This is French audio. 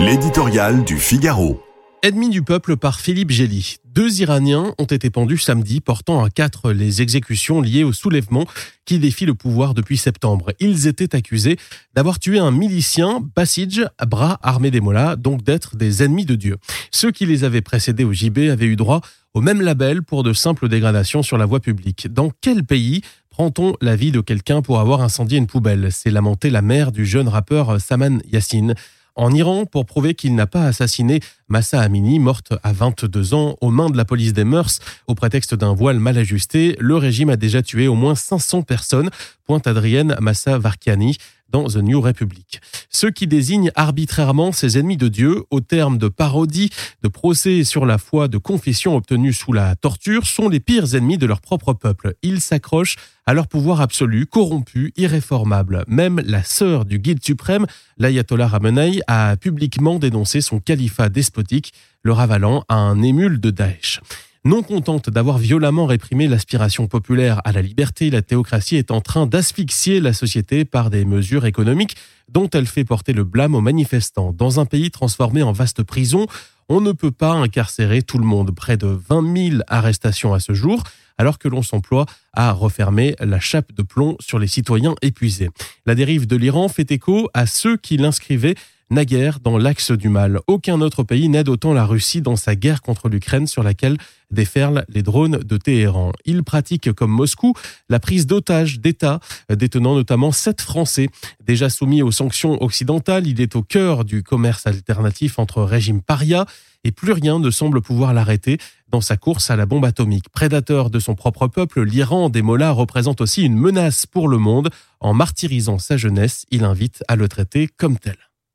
L'éditorial du Figaro. Ennemi du peuple par Philippe Gély. Deux Iraniens ont été pendus samedi, portant à quatre les exécutions liées au soulèvement qui défie le pouvoir depuis septembre. Ils étaient accusés d'avoir tué un milicien, Basij, bras armé des mollahs, donc d'être des ennemis de Dieu. Ceux qui les avaient précédés au JB avaient eu droit au même label pour de simples dégradations sur la voie publique. Dans quel pays prend-on la vie de quelqu'un pour avoir incendié une poubelle? C'est lamenté la mère du jeune rappeur Saman Yassine en Iran pour prouver qu'il n'a pas assassiné Massa Amini, morte à 22 ans aux mains de la police des mœurs au prétexte d'un voile mal ajusté. Le régime a déjà tué au moins 500 personnes, pointe Adrienne Massa Varkiani dans The New Republic. Ceux qui désignent arbitrairement ces ennemis de Dieu au terme de parodies, de procès sur la foi, de confessions obtenues sous la torture sont les pires ennemis de leur propre peuple. Ils s'accrochent à leur pouvoir absolu, corrompu, irréformable. Même la sœur du guide suprême, l'ayatollah Ramenei, a publiquement dénoncé son califat despotique, le ravalant à un émule de Daesh. Non contente d'avoir violemment réprimé l'aspiration populaire à la liberté, la théocratie est en train d'asphyxier la société par des mesures économiques dont elle fait porter le blâme aux manifestants. Dans un pays transformé en vaste prison, on ne peut pas incarcérer tout le monde. Près de 20 000 arrestations à ce jour, alors que l'on s'emploie à refermer la chape de plomb sur les citoyens épuisés. La dérive de l'Iran fait écho à ceux qui l'inscrivaient naguère dans l'axe du mal. Aucun autre pays n'aide autant la Russie dans sa guerre contre l'Ukraine sur laquelle déferlent les drones de Téhéran. Il pratique comme Moscou la prise d'otages d'États, détenant notamment sept Français. Déjà soumis aux sanctions occidentales, il est au cœur du commerce alternatif entre régimes paria et plus rien ne semble pouvoir l'arrêter dans sa course à la bombe atomique. Prédateur de son propre peuple, l'Iran des Mollahs représente aussi une menace pour le monde. En martyrisant sa jeunesse, il invite à le traiter comme tel.